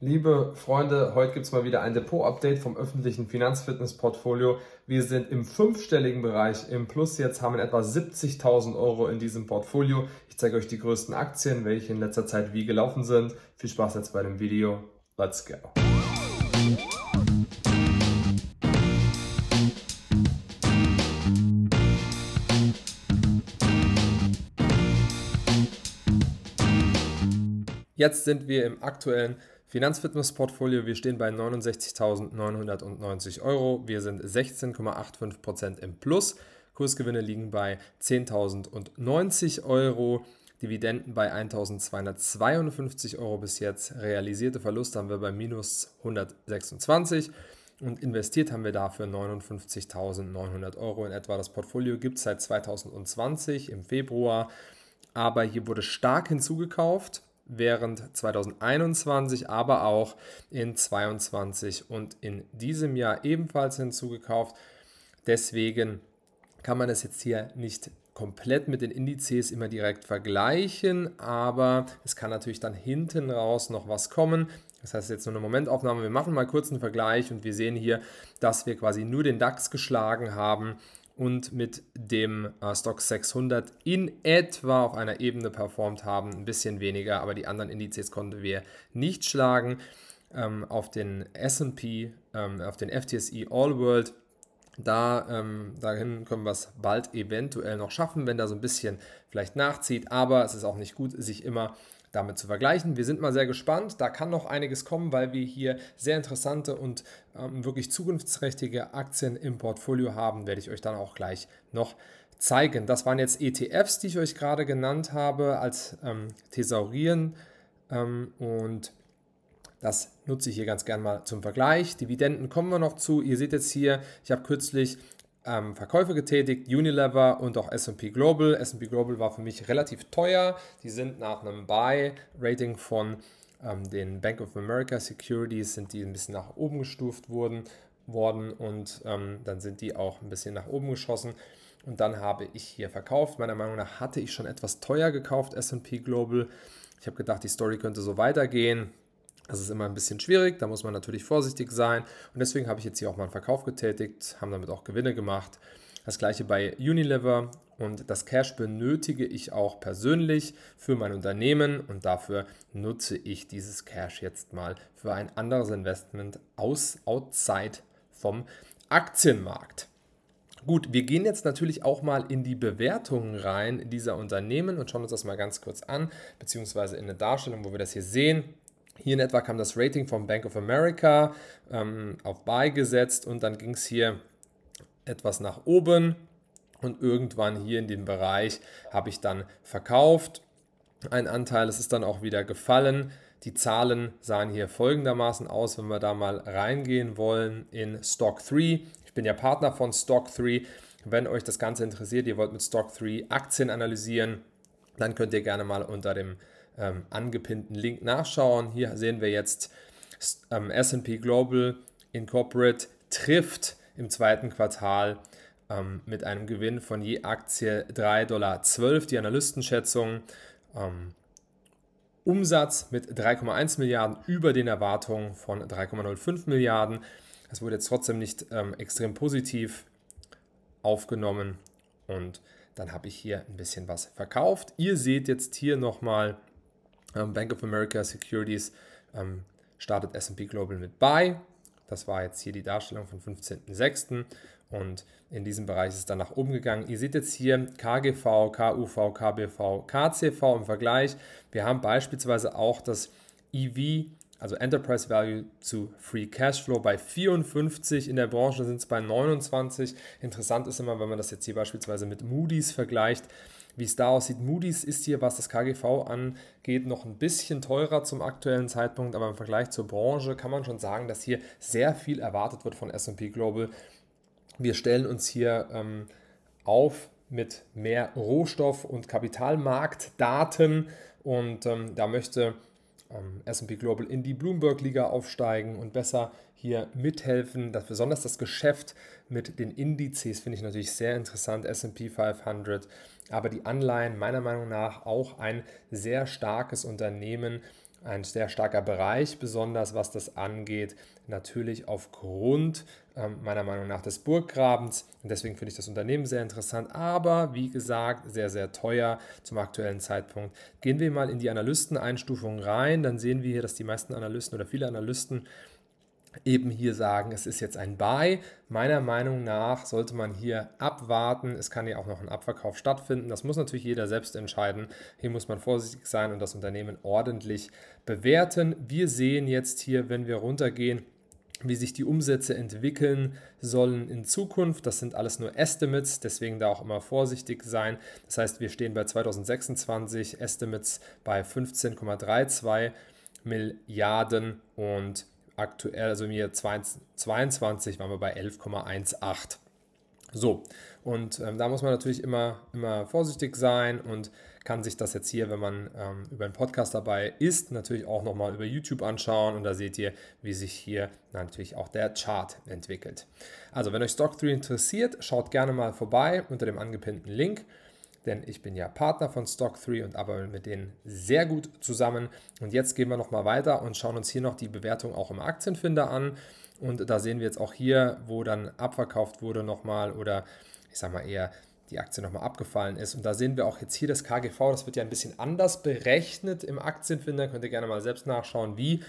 Liebe Freunde, heute gibt es mal wieder ein Depot-Update vom öffentlichen Finanzfitness-Portfolio. Wir sind im fünfstelligen Bereich im Plus jetzt, haben in etwa 70.000 Euro in diesem Portfolio. Ich zeige euch die größten Aktien, welche in letzter Zeit wie gelaufen sind. Viel Spaß jetzt bei dem Video. Let's go! Jetzt sind wir im aktuellen Finanzfitness-Portfolio, wir stehen bei 69.990 Euro. Wir sind 16,85% im Plus. Kursgewinne liegen bei 10.090 Euro. Dividenden bei 1.252 Euro bis jetzt. Realisierte Verluste haben wir bei minus 126 und investiert haben wir dafür 59.900 Euro in etwa. Das Portfolio gibt es seit 2020 im Februar, aber hier wurde stark hinzugekauft während 2021, aber auch in 2022 und in diesem Jahr ebenfalls hinzugekauft. Deswegen kann man es jetzt hier nicht komplett mit den Indizes immer direkt vergleichen, aber es kann natürlich dann hinten raus noch was kommen. Das heißt jetzt nur eine Momentaufnahme. Wir machen mal kurz einen Vergleich und wir sehen hier, dass wir quasi nur den DAX geschlagen haben und mit dem äh, Stock 600 in etwa auf einer Ebene performt haben, ein bisschen weniger, aber die anderen Indizes konnten wir nicht schlagen. Ähm, auf den SP, ähm, auf den FTSE All World, da, ähm, dahin können wir es bald eventuell noch schaffen, wenn da so ein bisschen vielleicht nachzieht, aber es ist auch nicht gut, sich immer damit zu vergleichen. Wir sind mal sehr gespannt. Da kann noch einiges kommen, weil wir hier sehr interessante und ähm, wirklich zukunftsträchtige Aktien im Portfolio haben. Werde ich euch dann auch gleich noch zeigen. Das waren jetzt ETFs, die ich euch gerade genannt habe, als ähm, Thesaurien. Ähm, und das nutze ich hier ganz gern mal zum Vergleich. Dividenden kommen wir noch zu. Ihr seht jetzt hier, ich habe kürzlich ähm, Verkäufe getätigt, Unilever und auch SP Global. SP Global war für mich relativ teuer. Die sind nach einem Buy-Rating von ähm, den Bank of America Securities sind die ein bisschen nach oben gestuft worden, worden und ähm, dann sind die auch ein bisschen nach oben geschossen. Und dann habe ich hier verkauft. Meiner Meinung nach hatte ich schon etwas teuer gekauft, SP Global. Ich habe gedacht, die Story könnte so weitergehen. Das ist immer ein bisschen schwierig, da muss man natürlich vorsichtig sein. Und deswegen habe ich jetzt hier auch mal einen Verkauf getätigt, haben damit auch Gewinne gemacht. Das gleiche bei Unilever und das Cash benötige ich auch persönlich für mein Unternehmen und dafür nutze ich dieses Cash jetzt mal für ein anderes Investment aus outside vom Aktienmarkt. Gut, wir gehen jetzt natürlich auch mal in die Bewertungen rein dieser Unternehmen und schauen uns das mal ganz kurz an, beziehungsweise in eine Darstellung, wo wir das hier sehen. Hier in etwa kam das Rating von Bank of America ähm, auf Buy gesetzt und dann ging es hier etwas nach oben und irgendwann hier in dem Bereich habe ich dann verkauft. Ein Anteil, es ist dann auch wieder gefallen. Die Zahlen sahen hier folgendermaßen aus, wenn wir da mal reingehen wollen in Stock 3. Ich bin ja Partner von Stock 3. Wenn euch das Ganze interessiert, ihr wollt mit Stock 3 Aktien analysieren, dann könnt ihr gerne mal unter dem ähm, angepinnten Link nachschauen. Hier sehen wir jetzt ähm, SP Global Incorporate trifft im zweiten Quartal ähm, mit einem Gewinn von je Aktie 3,12 Dollar. Die Analystenschätzung ähm, Umsatz mit 3,1 Milliarden über den Erwartungen von 3,05 Milliarden. Das wurde jetzt trotzdem nicht ähm, extrem positiv aufgenommen und dann habe ich hier ein bisschen was verkauft. Ihr seht jetzt hier nochmal Bank of America Securities ähm, startet SP Global mit Buy. Das war jetzt hier die Darstellung von 15.06. Und in diesem Bereich ist es dann nach oben gegangen. Ihr seht jetzt hier KGV, KUV, KBV, KCV im Vergleich. Wir haben beispielsweise auch das EV, also Enterprise Value zu Free Cashflow bei 54. In der Branche sind es bei 29. Interessant ist immer, wenn man das jetzt hier beispielsweise mit Moody's vergleicht, wie es da aussieht. Moody's ist hier, was das KGV angeht, noch ein bisschen teurer zum aktuellen Zeitpunkt, aber im Vergleich zur Branche kann man schon sagen, dass hier sehr viel erwartet wird von SP Global. Wir stellen uns hier ähm, auf mit mehr Rohstoff- und Kapitalmarktdaten und ähm, da möchte ähm, SP Global in die Bloomberg-Liga aufsteigen und besser hier mithelfen. Das, besonders das Geschäft mit den Indizes finde ich natürlich sehr interessant, SP 500, aber die Anleihen meiner Meinung nach auch ein sehr starkes Unternehmen, ein sehr starker Bereich, besonders was das angeht, natürlich aufgrund ähm, meiner Meinung nach des Burggrabens. Und deswegen finde ich das Unternehmen sehr interessant, aber wie gesagt, sehr, sehr teuer zum aktuellen Zeitpunkt. Gehen wir mal in die Analysteneinstufung rein, dann sehen wir hier, dass die meisten Analysten oder viele Analysten eben hier sagen, es ist jetzt ein Buy. Meiner Meinung nach sollte man hier abwarten. Es kann ja auch noch ein Abverkauf stattfinden. Das muss natürlich jeder selbst entscheiden. Hier muss man vorsichtig sein und das Unternehmen ordentlich bewerten. Wir sehen jetzt hier, wenn wir runtergehen, wie sich die Umsätze entwickeln sollen in Zukunft. Das sind alles nur Estimates, deswegen da auch immer vorsichtig sein. Das heißt, wir stehen bei 2026 Estimates bei 15,32 Milliarden und aktuell, also im Jahr 2022 waren wir bei 11,18. So, und ähm, da muss man natürlich immer, immer vorsichtig sein und kann sich das jetzt hier, wenn man ähm, über einen Podcast dabei ist, natürlich auch nochmal über YouTube anschauen und da seht ihr, wie sich hier natürlich auch der Chart entwickelt. Also, wenn euch Stock 3 interessiert, schaut gerne mal vorbei unter dem angepinnten Link denn ich bin ja Partner von Stock3 und arbeite mit denen sehr gut zusammen. Und jetzt gehen wir nochmal weiter und schauen uns hier noch die Bewertung auch im Aktienfinder an. Und da sehen wir jetzt auch hier, wo dann abverkauft wurde nochmal oder ich sage mal eher die Aktie nochmal abgefallen ist. Und da sehen wir auch jetzt hier das KGV, das wird ja ein bisschen anders berechnet im Aktienfinder. Könnt ihr gerne mal selbst nachschauen, wie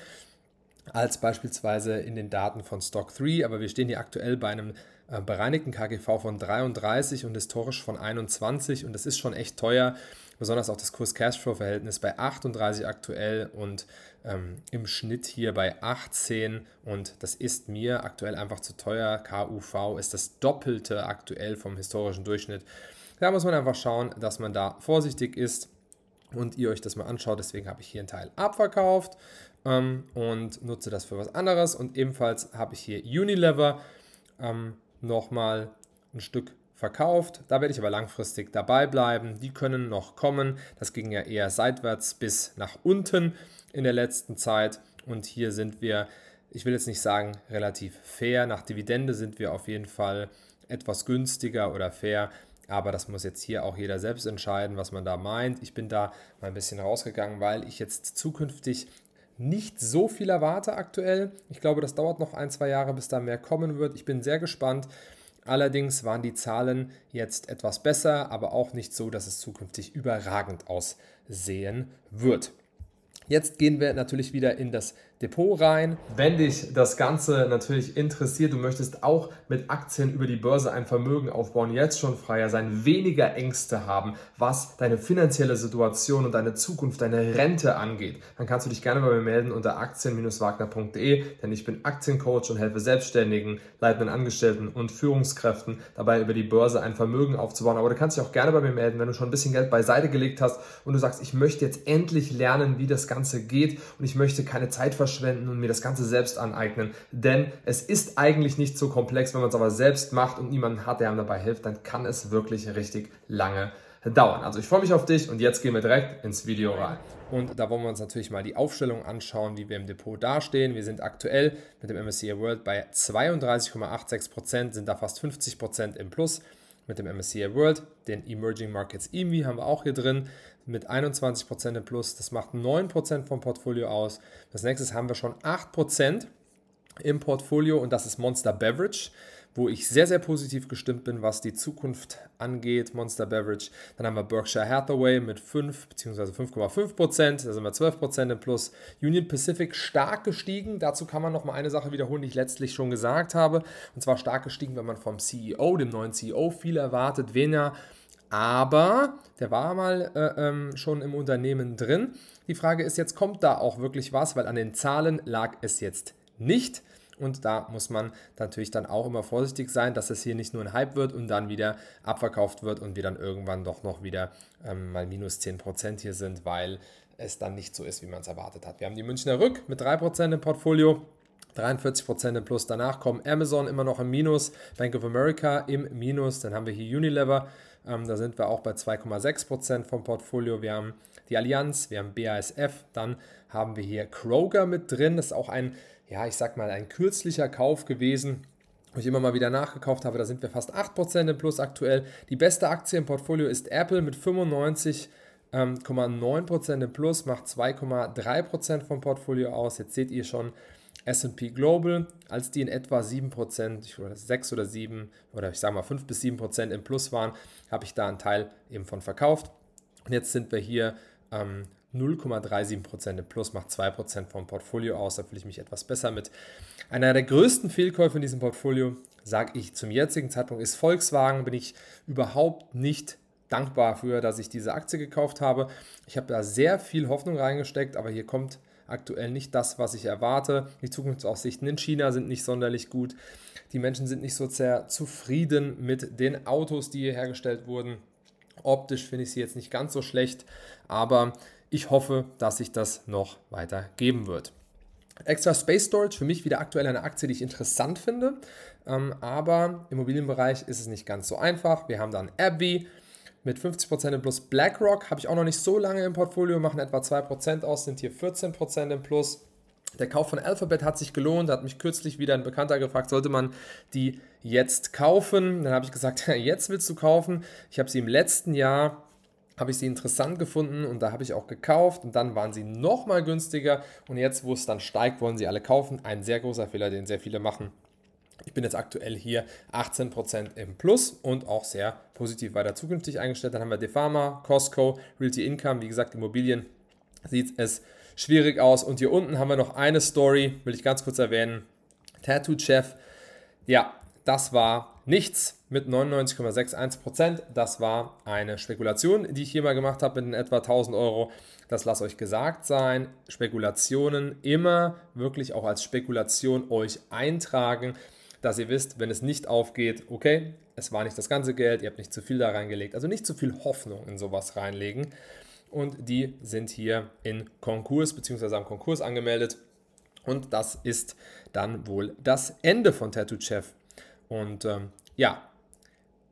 als beispielsweise in den Daten von Stock 3. Aber wir stehen hier aktuell bei einem äh, bereinigten KGV von 33 und historisch von 21 und das ist schon echt teuer. Besonders auch das Kurs-Cashflow-Verhältnis bei 38 aktuell und ähm, im Schnitt hier bei 18 und das ist mir aktuell einfach zu teuer. KUV ist das Doppelte aktuell vom historischen Durchschnitt. Da muss man einfach schauen, dass man da vorsichtig ist und ihr euch das mal anschaut. Deswegen habe ich hier einen Teil abverkauft ähm, und nutze das für was anderes. Und ebenfalls habe ich hier Unilever. Ähm, nochmal ein Stück verkauft. Da werde ich aber langfristig dabei bleiben. Die können noch kommen. Das ging ja eher seitwärts bis nach unten in der letzten Zeit. Und hier sind wir, ich will jetzt nicht sagen relativ fair. Nach Dividende sind wir auf jeden Fall etwas günstiger oder fair. Aber das muss jetzt hier auch jeder selbst entscheiden, was man da meint. Ich bin da mal ein bisschen rausgegangen, weil ich jetzt zukünftig nicht so viel erwarte aktuell. Ich glaube, das dauert noch ein, zwei Jahre, bis da mehr kommen wird. Ich bin sehr gespannt. Allerdings waren die Zahlen jetzt etwas besser, aber auch nicht so, dass es zukünftig überragend aussehen wird. Jetzt gehen wir natürlich wieder in das Depot rein. Wenn dich das Ganze natürlich interessiert, du möchtest auch mit Aktien über die Börse ein Vermögen aufbauen, jetzt schon freier sein, weniger Ängste haben, was deine finanzielle Situation und deine Zukunft, deine Rente angeht, dann kannst du dich gerne bei mir melden unter aktien-wagner.de, denn ich bin Aktiencoach und helfe Selbstständigen, leitenden Angestellten und Führungskräften dabei, über die Börse ein Vermögen aufzubauen. Aber du kannst dich auch gerne bei mir melden, wenn du schon ein bisschen Geld beiseite gelegt hast und du sagst, ich möchte jetzt endlich lernen, wie das Ganze geht und ich möchte keine Zeit verschwenden verschwenden und mir das Ganze selbst aneignen. Denn es ist eigentlich nicht so komplex, wenn man es aber selbst macht und niemanden hat, der einem dabei hilft, dann kann es wirklich richtig lange dauern. Also ich freue mich auf dich und jetzt gehen wir direkt ins Video rein. Und da wollen wir uns natürlich mal die Aufstellung anschauen, wie wir im Depot dastehen. Wir sind aktuell mit dem MSCI World bei 32,86%, sind da fast 50% im Plus mit dem MSCI World. Den Emerging Markets EMI haben wir auch hier drin mit 21% im Plus. Das macht 9% vom Portfolio aus. Das nächste haben wir schon 8% im Portfolio und das ist Monster Beverage, wo ich sehr, sehr positiv gestimmt bin, was die Zukunft angeht. Monster Beverage. Dann haben wir Berkshire Hathaway mit 5 bzw. 5,5%, da sind wir 12% im Plus. Union Pacific stark gestiegen. Dazu kann man nochmal eine Sache wiederholen, die ich letztlich schon gesagt habe. Und zwar stark gestiegen, wenn man vom CEO, dem neuen CEO, viel erwartet, weniger aber der war mal äh, ähm, schon im Unternehmen drin. Die Frage ist jetzt, kommt da auch wirklich was? Weil an den Zahlen lag es jetzt nicht. Und da muss man natürlich dann auch immer vorsichtig sein, dass es hier nicht nur ein Hype wird und dann wieder abverkauft wird und wir dann irgendwann doch noch wieder ähm, mal minus 10% hier sind, weil es dann nicht so ist, wie man es erwartet hat. Wir haben die Münchner Rück mit 3% im Portfolio. 43% im Plus. Danach kommen Amazon immer noch im Minus, Bank of America im Minus. Dann haben wir hier Unilever ähm, da sind wir auch bei 2,6% vom Portfolio. Wir haben die Allianz, wir haben BASF, dann haben wir hier Kroger mit drin. Das ist auch ein, ja, ich sag mal, ein kürzlicher Kauf gewesen wo ich immer mal wieder nachgekauft habe, da sind wir fast 8% im Plus aktuell. Die beste Aktie im Portfolio ist Apple mit 95 2,9% ähm, im Plus, macht 2,3% vom Portfolio aus. Jetzt seht ihr schon SP Global, als die in etwa 7%, ich oder 6 oder 7 oder ich sage mal 5 bis 7% im Plus waren, habe ich da einen Teil eben von verkauft. Und jetzt sind wir hier ähm, 0,37% im Plus, macht 2% vom Portfolio aus. Da fühle ich mich etwas besser mit. Einer der größten Fehlkäufe in diesem Portfolio, sage ich zum jetzigen Zeitpunkt, ist Volkswagen. Bin ich überhaupt nicht dankbar für, dass ich diese Aktie gekauft habe. Ich habe da sehr viel Hoffnung reingesteckt, aber hier kommt aktuell nicht das, was ich erwarte. Die Zukunftsaussichten in China sind nicht sonderlich gut. Die Menschen sind nicht so sehr zufrieden mit den Autos, die hier hergestellt wurden. Optisch finde ich sie jetzt nicht ganz so schlecht, aber ich hoffe, dass sich das noch weiter geben wird. Extra Space Storage für mich wieder aktuell eine Aktie, die ich interessant finde, ähm, aber im Immobilienbereich ist es nicht ganz so einfach. Wir haben dann AbbVie, mit 50% im Plus. BlackRock habe ich auch noch nicht so lange im Portfolio, machen etwa 2% aus, sind hier 14% im Plus. Der Kauf von Alphabet hat sich gelohnt. Hat mich kürzlich wieder ein Bekannter gefragt, sollte man die jetzt kaufen? Dann habe ich gesagt, jetzt willst du kaufen. Ich habe sie im letzten Jahr habe ich sie interessant gefunden und da habe ich auch gekauft und dann waren sie noch mal günstiger und jetzt, wo es dann steigt, wollen sie alle kaufen. Ein sehr großer Fehler, den sehr viele machen. Ich bin jetzt aktuell hier 18% im Plus und auch sehr positiv weiter zukünftig eingestellt. Dann haben wir Defama, Costco, Realty Income, wie gesagt, Immobilien sieht es schwierig aus. Und hier unten haben wir noch eine Story, will ich ganz kurz erwähnen. Tattoo Chef, ja, das war nichts mit 99,61%. Das war eine Spekulation, die ich hier mal gemacht habe mit etwa 1000 Euro. Das lasst euch gesagt sein. Spekulationen immer wirklich auch als Spekulation euch eintragen dass ihr wisst, wenn es nicht aufgeht, okay, es war nicht das ganze Geld, ihr habt nicht zu viel da reingelegt, also nicht zu viel Hoffnung in sowas reinlegen. Und die sind hier in Konkurs bzw. am Konkurs angemeldet. Und das ist dann wohl das Ende von Tattoo Chef. Und ähm, ja,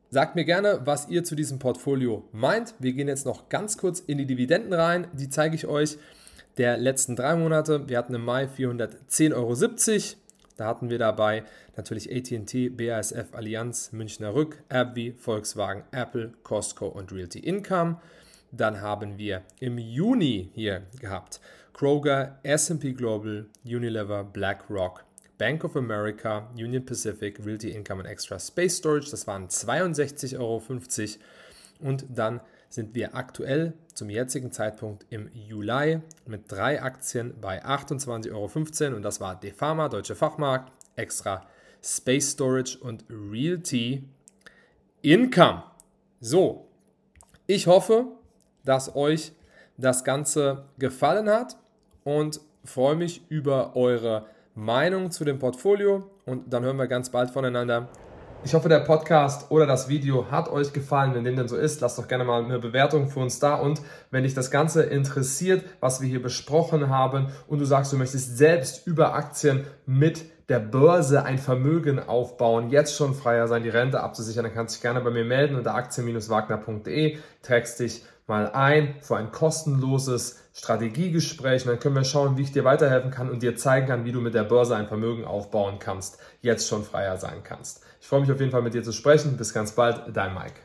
sagt mir gerne, was ihr zu diesem Portfolio meint. Wir gehen jetzt noch ganz kurz in die Dividenden rein. Die zeige ich euch der letzten drei Monate. Wir hatten im Mai 410,70 Euro. Da hatten wir dabei natürlich ATT, BASF, Allianz, Münchner Rück, AbbVie, Volkswagen, Apple, Costco und Realty Income. Dann haben wir im Juni hier gehabt Kroger, SP Global, Unilever, BlackRock, Bank of America, Union Pacific, Realty Income und Extra Space Storage. Das waren 62,50 Euro. Und dann sind wir aktuell zum jetzigen Zeitpunkt im Juli mit drei Aktien bei 28,15 Euro und das war Defama, Deutsche Fachmarkt, Extra Space Storage und Realty Income. So, ich hoffe, dass euch das Ganze gefallen hat und freue mich über eure Meinung zu dem Portfolio und dann hören wir ganz bald voneinander. Ich hoffe, der Podcast oder das Video hat euch gefallen. Wenn dem denn so ist, lasst doch gerne mal eine Bewertung für uns da. Und wenn dich das Ganze interessiert, was wir hier besprochen haben und du sagst, du möchtest selbst über Aktien mit der Börse ein Vermögen aufbauen, jetzt schon freier sein, die Rente abzusichern, dann kannst du dich gerne bei mir melden unter aktien-wagner.de, trägst dich mal ein für ein kostenloses Strategiegespräch und dann können wir schauen, wie ich dir weiterhelfen kann und dir zeigen kann, wie du mit der Börse ein Vermögen aufbauen kannst, jetzt schon freier sein kannst. Ich freue mich auf jeden Fall mit dir zu sprechen. Bis ganz bald, dein Mike.